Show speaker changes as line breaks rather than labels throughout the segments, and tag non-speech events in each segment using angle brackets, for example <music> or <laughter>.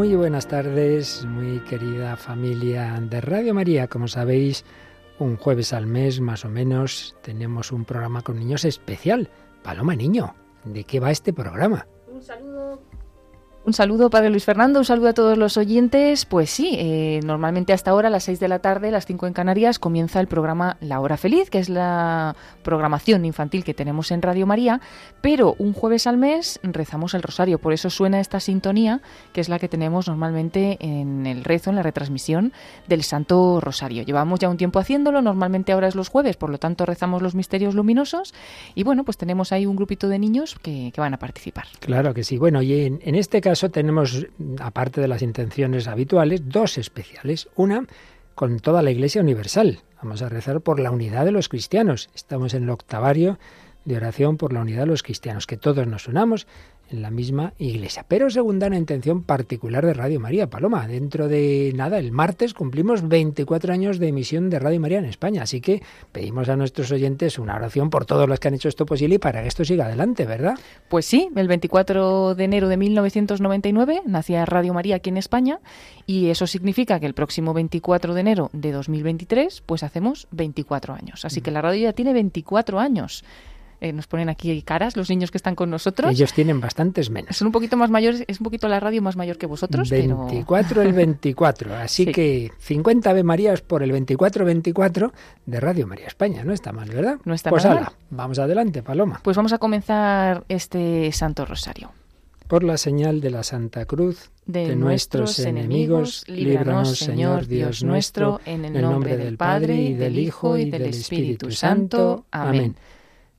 Muy buenas tardes, muy querida familia de Radio María. Como sabéis, un jueves al mes más o menos tenemos un programa con niños especial. Paloma Niño, ¿de qué va este programa?
Un saludo un saludo, Padre Luis Fernando, un saludo a todos los oyentes. Pues sí, eh, normalmente hasta ahora, a las 6 de la tarde, las 5 en Canarias, comienza el programa La Hora Feliz, que es la programación infantil que tenemos en Radio María, pero un jueves al mes rezamos el rosario, por eso suena esta sintonía, que es la que tenemos normalmente en el rezo, en la retransmisión del Santo Rosario. Llevamos ya un tiempo haciéndolo, normalmente ahora es los jueves, por lo tanto rezamos los misterios luminosos y bueno, pues tenemos ahí un grupito de niños que, van a participar.
Claro que sí. Bueno, y en, en este caso tenemos, aparte de las intenciones habituales, dos especiales. Una con toda la Iglesia Universal. Vamos a rezar por la unidad de los cristianos. Estamos en el octavario de oración por la unidad de los cristianos, que todos nos unamos en la misma iglesia. Pero segunda una intención particular de Radio María. Paloma, dentro de nada, el martes cumplimos 24 años de emisión de Radio María en España. Así que pedimos a nuestros oyentes una oración por todos los que han hecho esto posible y para que esto siga adelante, ¿verdad?
Pues sí, el 24 de enero de 1999 nacía Radio María aquí en España y eso significa que el próximo 24 de enero de 2023 pues hacemos 24 años. Así que la radio ya tiene 24 años. Eh, nos ponen aquí caras los niños que están con nosotros.
Ellos tienen bastantes menos.
Son un poquito más mayores, es un poquito la radio más mayor que vosotros.
24 el 24, así que 50 Ave Marías por el 24-24 de Radio María España, no está mal, ¿verdad?
No está
pues
mal.
vamos adelante, Paloma.
Pues vamos a comenzar este Santo Rosario.
Por la señal de la Santa Cruz
de, nuestros enemigos, líbranos, Señor Dios nuestro, en el nombre del Padre y del Hijo y del Espíritu Santo. Amén.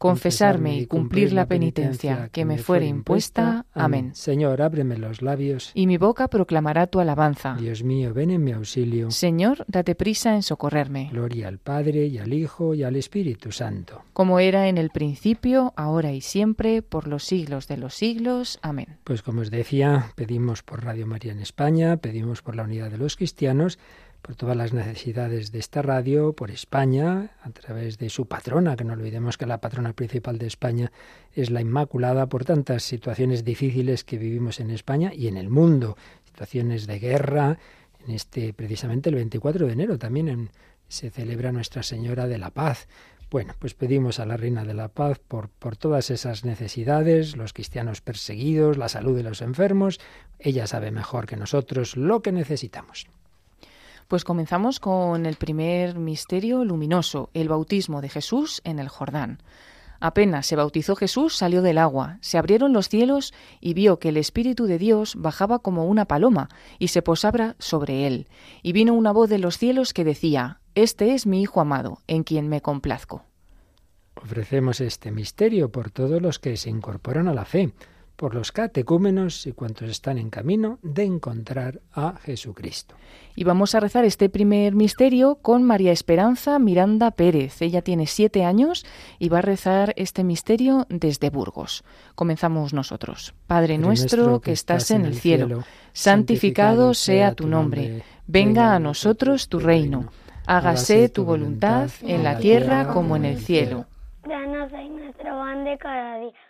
confesarme y cumplir la penitencia que me fuere impuesta. Amén.
Señor, ábreme los labios.
Y mi boca proclamará tu alabanza.
Dios mío, ven en mi auxilio.
Señor, date prisa en socorrerme.
Gloria al Padre y al Hijo y al Espíritu Santo.
Como era en el principio, ahora y siempre, por los siglos de los siglos. Amén.
Pues como os decía, pedimos por Radio María en España, pedimos por la unidad de los cristianos, por todas las necesidades de esta radio, por España, a través de su patrona, que no olvidemos que la patrona principal de España es la Inmaculada, por tantas situaciones difíciles que vivimos en España y en el mundo, situaciones de guerra, en este precisamente el 24 de enero también se celebra Nuestra Señora de la Paz. Bueno, pues pedimos a la Reina de la Paz por, por todas esas necesidades, los cristianos perseguidos, la salud de los enfermos. Ella sabe mejor que nosotros lo que necesitamos.
Pues comenzamos con el primer misterio luminoso, el bautismo de Jesús en el Jordán. Apenas se bautizó Jesús, salió del agua, se abrieron los cielos y vio que el Espíritu de Dios bajaba como una paloma y se posaba sobre él. Y vino una voz de los cielos que decía, Este es mi Hijo amado, en quien me complazco.
Ofrecemos este misterio por todos los que se incorporan a la fe por los catecúmenos y cuantos están en camino de encontrar a Jesucristo.
Y vamos a rezar este primer misterio con María Esperanza Miranda Pérez. Ella tiene siete años y va a rezar este misterio desde Burgos. Comenzamos nosotros. Padre nuestro que estás en el cielo, santificado sea tu nombre. Venga a nosotros tu reino. Hágase tu voluntad en la tierra como en el cielo.
Danos hoy nuestro pan de cada día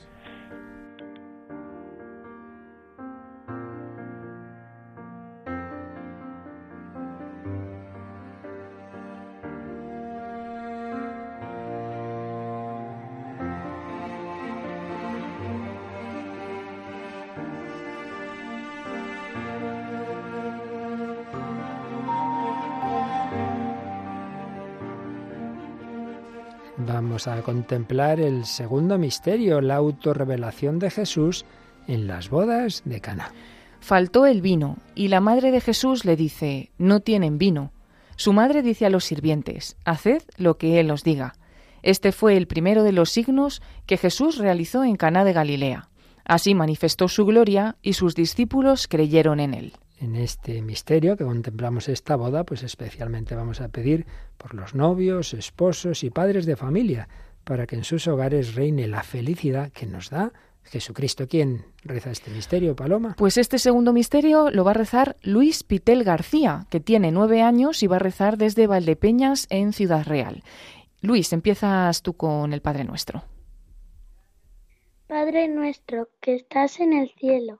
Vamos a contemplar el segundo misterio, la autorrevelación de Jesús en las bodas de Cana.
Faltó el vino y la madre de Jesús le dice: No tienen vino. Su madre dice a los sirvientes: Haced lo que él os diga. Este fue el primero de los signos que Jesús realizó en Caná de Galilea. Así manifestó su gloria y sus discípulos creyeron en él
en este misterio que contemplamos esta boda, pues especialmente vamos a pedir por los novios, esposos y padres de familia, para que en sus hogares reine la felicidad que nos da Jesucristo. ¿Quién reza este misterio, Paloma?
Pues este segundo misterio lo va a rezar Luis Pitel García, que tiene nueve años y va a rezar desde Valdepeñas en Ciudad Real. Luis, empiezas tú con el Padre Nuestro.
Padre nuestro que estás en el cielo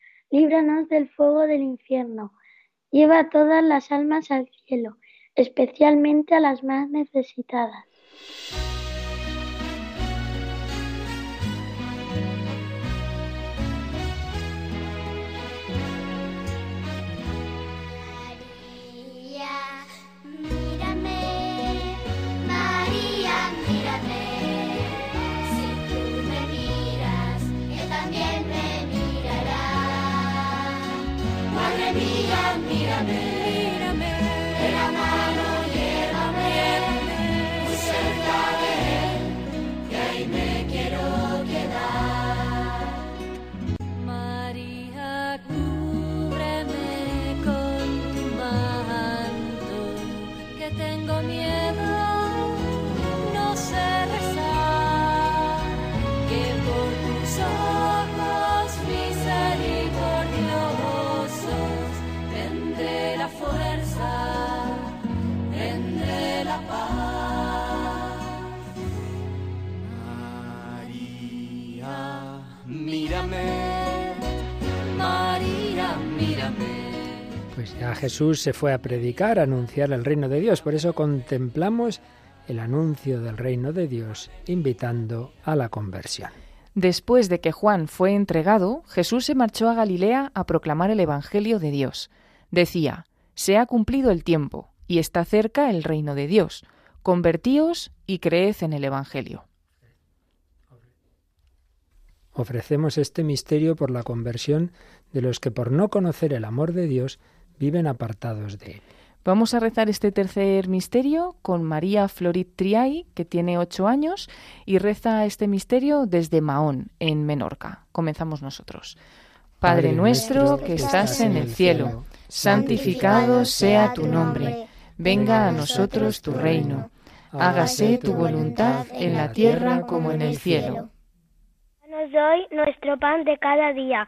líbranos del fuego del infierno Lleva todas las almas al cielo, especialmente a las más necesitadas.
Ya Jesús se fue a predicar, a anunciar el reino de Dios. Por eso contemplamos el anuncio del reino de Dios, invitando a la conversión.
Después de que Juan fue entregado, Jesús se marchó a Galilea a proclamar el Evangelio de Dios. Decía, Se ha cumplido el tiempo, y está cerca el reino de Dios. Convertíos y creed en el Evangelio.
Ofrecemos este misterio por la conversión de los que por no conocer el amor de Dios viven apartados de él.
Vamos a rezar este tercer misterio con María Florit Triay, que tiene ocho años, y reza este misterio desde Mahón, en Menorca. Comenzamos nosotros. Padre nuestro que estás en el cielo, santificado sea tu nombre, venga a nosotros tu reino, hágase tu voluntad en la tierra como en el cielo.
Danos hoy nuestro pan de cada día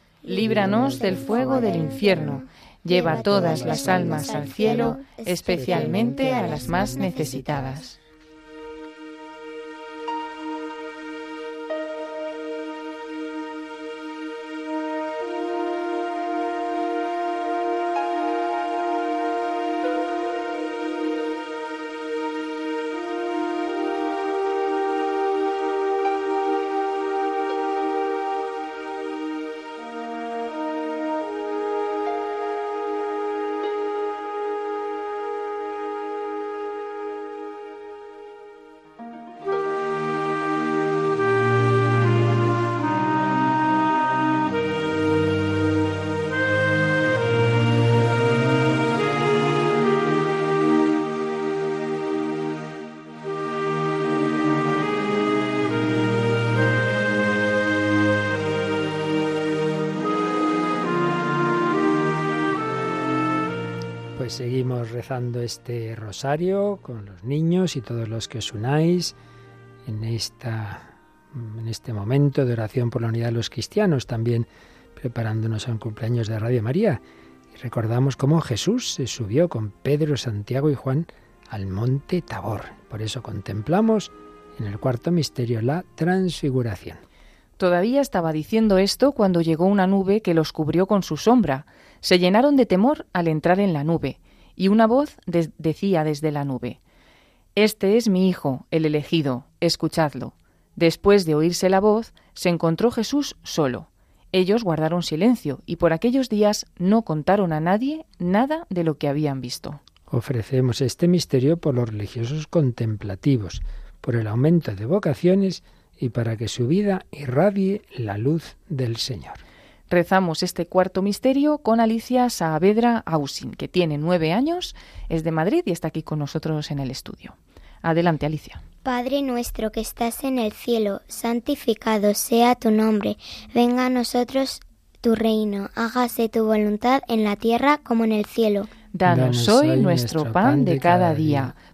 líbranos del fuego del infierno, lleva todas las almas al cielo, especialmente a las más necesitadas.
Rezando este rosario con los niños y todos los que os unáis en, esta, en este momento de oración por la unidad de los cristianos, también preparándonos a un cumpleaños de Radio María. Y recordamos cómo Jesús se subió con Pedro, Santiago y Juan al monte Tabor. Por eso contemplamos en el cuarto misterio la transfiguración.
Todavía estaba diciendo esto cuando llegó una nube que los cubrió con su sombra. Se llenaron de temor al entrar en la nube, y una voz decía desde la nube, Este es mi Hijo, el elegido, escuchadlo. Después de oírse la voz, se encontró Jesús solo. Ellos guardaron silencio y por aquellos días no contaron a nadie nada de lo que habían visto.
Ofrecemos este misterio por los religiosos contemplativos, por el aumento de vocaciones y para que su vida irradie la luz del Señor.
Rezamos este cuarto misterio con Alicia Saavedra Ausin, que tiene nueve años, es de Madrid y está aquí con nosotros en el estudio. Adelante, Alicia.
Padre nuestro que estás en el cielo, santificado sea tu nombre, venga a nosotros tu reino, hágase tu voluntad en la tierra como en el cielo.
Danos hoy nuestro pan de cada día.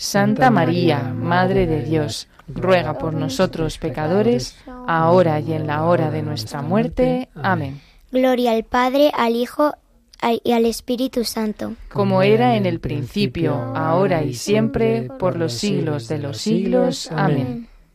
Santa María, Madre de Dios, ruega por nosotros pecadores, ahora y en la hora de nuestra muerte. Amén.
Gloria al Padre, al Hijo y al Espíritu Santo.
Como era en el principio, ahora y siempre, por los siglos de los siglos. Amén.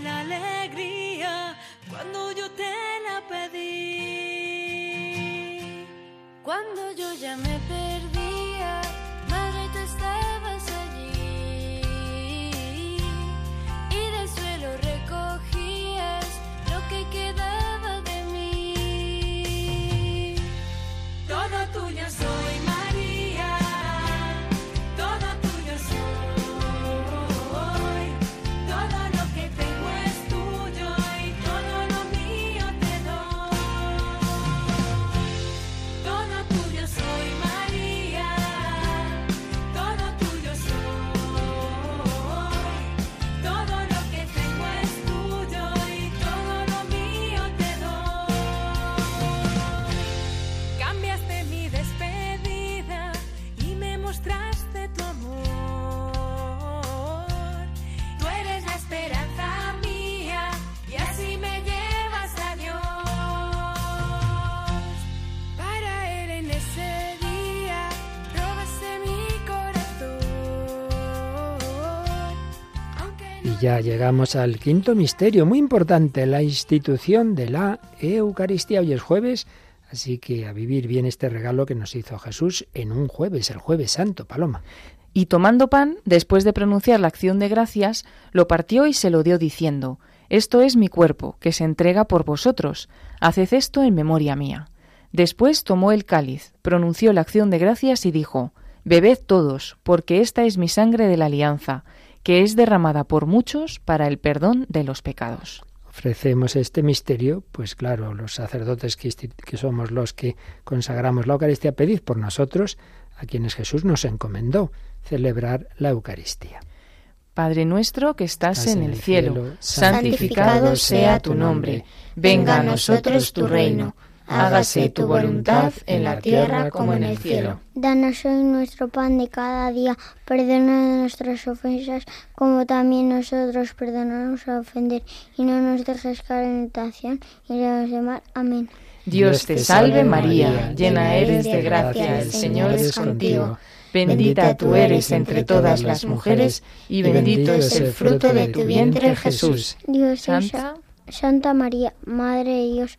La alegría cuando yo te la pedí. Cuando yo ya
ya llegamos al quinto misterio, muy importante, la institución de la Eucaristía. Hoy es jueves, así que a vivir bien este regalo que nos hizo Jesús en un jueves, el jueves santo, Paloma.
Y tomando pan, después de pronunciar la acción de gracias, lo partió y se lo dio diciendo, Esto es mi cuerpo, que se entrega por vosotros, haced esto en memoria mía. Después tomó el cáliz, pronunció la acción de gracias y dijo, Bebed todos, porque esta es mi sangre de la alianza que es derramada por muchos para el perdón de los pecados.
Ofrecemos este misterio, pues claro, los sacerdotes que, somos los que consagramos la Eucaristía, pedid por nosotros, a quienes Jesús nos encomendó celebrar la Eucaristía.
Padre nuestro que estás, en el cielo, santificado sea tu nombre, venga a nosotros tu reino hágase tu voluntad en la tierra como en el cielo.
Danos hoy nuestro pan de cada día, perdona nuestras ofensas como también nosotros perdonamos a ofender, y no nos dejes caer en tentación, y nos de mal. Amén.
Dios te salve María, llena eres de gracia, el Señor es contigo. Bendita tú eres entre todas las mujeres, y bendito es el fruto de tu vientre Jesús.
Dios Santa, Santa María, Madre de Dios,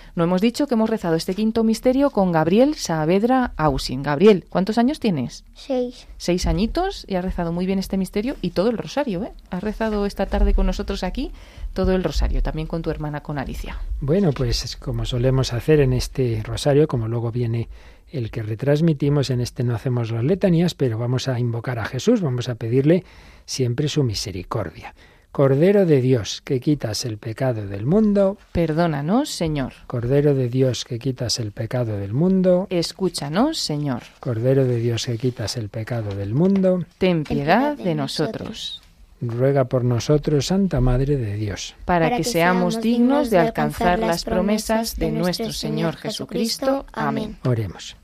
No hemos dicho que hemos rezado este quinto misterio con Gabriel Saavedra Ausin. Gabriel, ¿cuántos años tienes?
Seis.
Seis añitos y has rezado muy bien este misterio y todo el rosario, ¿eh? Has rezado esta tarde con nosotros aquí todo el rosario, también con tu hermana, con Alicia.
Bueno, pues como solemos hacer en este rosario, como luego viene el que retransmitimos, en este no hacemos las letanías, pero vamos a invocar a Jesús, vamos a pedirle siempre su misericordia. Cordero de Dios, que quitas el pecado del mundo,
Perdónanos, Señor.
Cordero de Dios, que quitas el pecado del mundo,
Escúchanos, Señor.
Cordero de Dios, que quitas el pecado del mundo,
Ten piedad de nosotros,
ruega por nosotros, Santa Madre de Dios.
para que seamos dignos de alcanzar las promesas de nuestro Señor Jesucristo. Amén.
Oremos.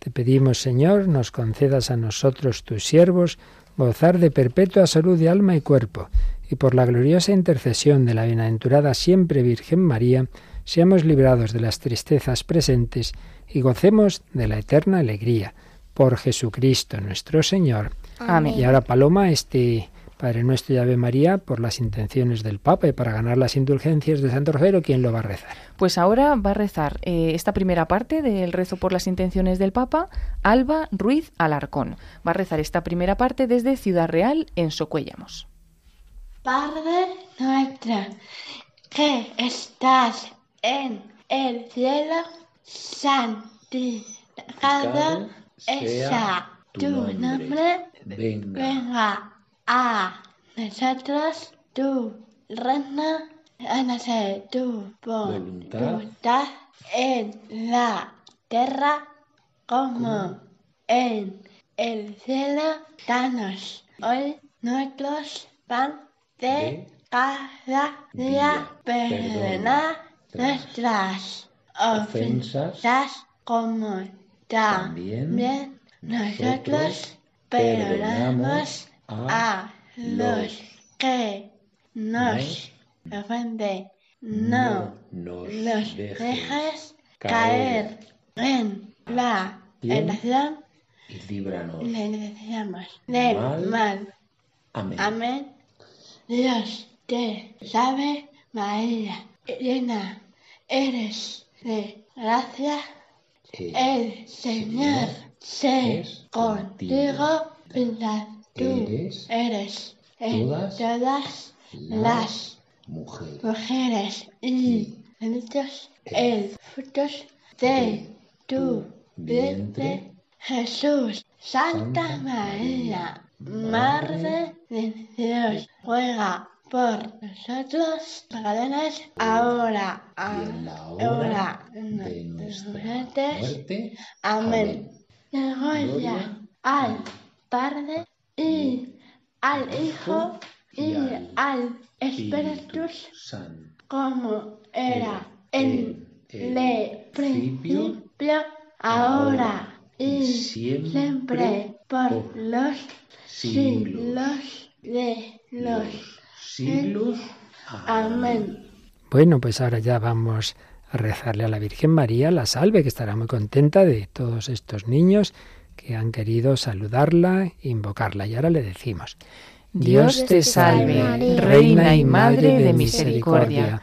Te pedimos, Señor, nos concedas a nosotros, tus siervos, gozar de perpetua salud de alma y cuerpo, y por la gloriosa intercesión de la bienaventurada siempre Virgen María, seamos librados de las tristezas presentes y gocemos de la eterna alegría. Por Jesucristo nuestro Señor.
Amén.
Y ahora, Paloma, este Padre nuestro y Ave María, por las intenciones del Papa y para ganar las indulgencias de Santo Rosario, ¿quién lo va a rezar?
Pues ahora va a rezar eh, esta primera parte del rezo por las intenciones del Papa, Alba Ruiz Alarcón. Va a rezar esta primera parte desde Ciudad Real, en Socuéllamos.
Padre nuestro, que estás en el cielo, santificado sea tu nombre, venga. a nosotros tu reino, hágase tu voluntad en la tierra como en el cielo. Danos hoy nuestros pan de cada día, perdona nuestras ofensas como también nosotros perdonamos a los que nos ofenden. No los dejes caer en la tentación
y líbranos.
del
Mal.
mal.
Amén.
Amén. Dios te salve María, llena eres de gracia, el Señor se
es
contigo, tú
Eres
en
todas
las
mujer.
mujeres. y benditos el fruto de tu vientre, Jesús. Santa María, Madre de Dios, juega por nosotros, pecadores, ahora,
Y en la
ahora,
hora de nuestra
muertes.
muerte.
Amén. Gloria al Padre y al Hijo y al Espíritu
Santo.
como era en
en
el principio, ahora y siempre, por los siglos de los
siglos.
Amén.
Bueno, pues ahora ya vamos a rezarle a la Virgen María la salve, que estará muy contenta de todos estos niños que han querido saludarla e invocarla. Y ahora le decimos,
Dios te salve, Reina y Madre de misericordia,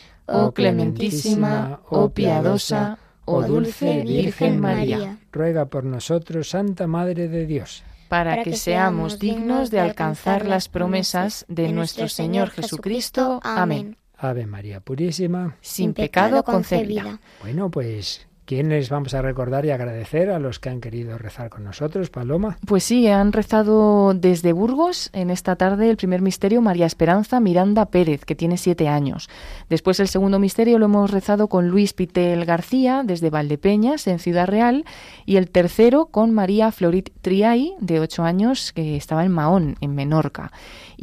Oh clementísima, oh piadosa, oh dulce Virgen María,
Ruega por nosotros, Santa Madre de Dios.
para que seamos dignos de alcanzar las promesas de nuestro Señor Jesucristo. Amén.
Ave María Purísima.
Sin pecado concebida.
Bueno, pues, ¿quién les vamos a recordar y agradecer a los que han querido rezar con nosotros, Paloma?
Pues sí, han rezado desde Burgos en esta tarde el primer misterio María Esperanza Miranda Pérez, que tiene siete años. Después el segundo misterio lo hemos rezado con Luis Pitel García desde Valdepeñas, en Ciudad Real, y el tercero con María Florit Triay, de ocho años, que estaba en Mahón, en Menorca.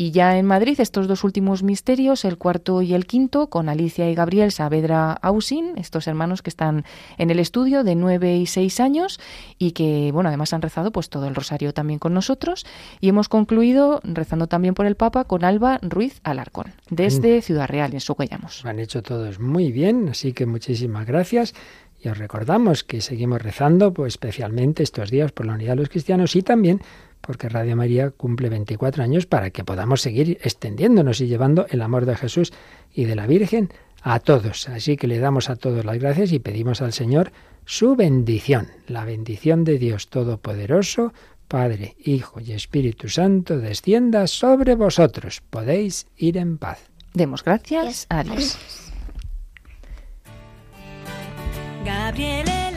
Y ya en Madrid estos dos últimos misterios, el cuarto y el quinto, con Alicia y Gabriel Saavedra Ausin, estos hermanos que están en el estudio de nueve y seis años y que, bueno, además han rezado pues todo el rosario también con nosotros. Y hemos concluido rezando también por el Papa con Alba Ruiz Alarcón, desde Ciudad Real, en Socuellamos.
Lo han hecho todos muy bien, así que muchísimas gracias. Y os recordamos que seguimos rezando, pues especialmente estos días por la unidad de los cristianos y también porque Radio María cumple 24 años para que podamos seguir extendiéndonos y llevando el amor de Jesús y de la Virgen a todos. Así que le damos a todos las gracias y pedimos al Señor su bendición, la bendición de Dios Todopoderoso, Padre, Hijo y Espíritu Santo, descienda sobre vosotros. Podéis ir en paz.
Demos gracias a Dios.
Gabriel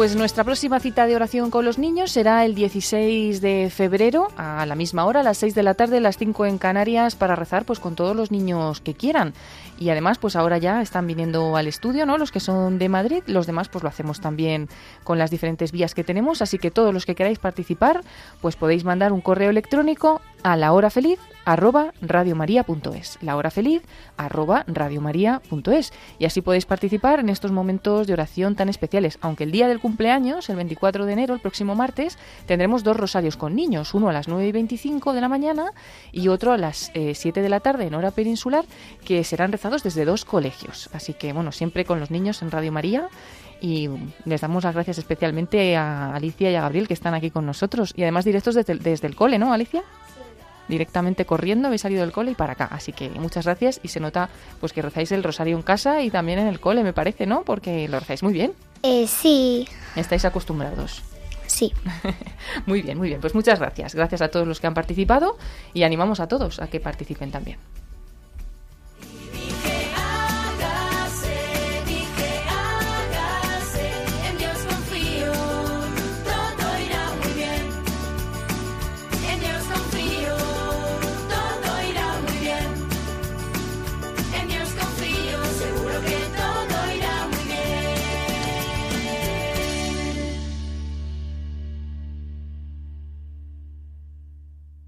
Pues nuestra próxima cita de oración con los niños será el 16 de febrero a la misma hora, a las 6 de la tarde, las 5 en Canarias, para rezar pues con todos los niños que quieran. Y además, pues ahora ya están viniendo al estudio, ¿no? Los que son de Madrid, los demás pues lo hacemos también con las diferentes vías que tenemos, así que todos los que queráis participar, pues podéis mandar un correo electrónico a la hora feliz arroba radiomaria.es la hora feliz arroba radiomaria.es y así podéis participar en estos momentos de oración tan especiales aunque el día del cumpleaños el 24 de enero el próximo martes tendremos dos rosarios con niños uno a las 9 y 25 de la mañana y otro a las eh, 7 de la tarde en hora peninsular que serán rezados desde dos colegios. Así que bueno siempre con los niños en Radio María y les damos las gracias especialmente a Alicia y a Gabriel que están aquí con nosotros y además directos desde el cole, ¿no, Alicia? Directamente corriendo, habéis salido del cole y para acá. Así que muchas gracias y se nota pues que rezáis el rosario en casa y también en el cole, me parece, ¿no? Porque lo rezáis muy bien.
Eh, sí,
Estáis acostumbrados.
sí. <laughs>
Muy bien, muy bien. Pues muchas gracias. Gracias a todos los que han participado y animamos a todos a que participen también.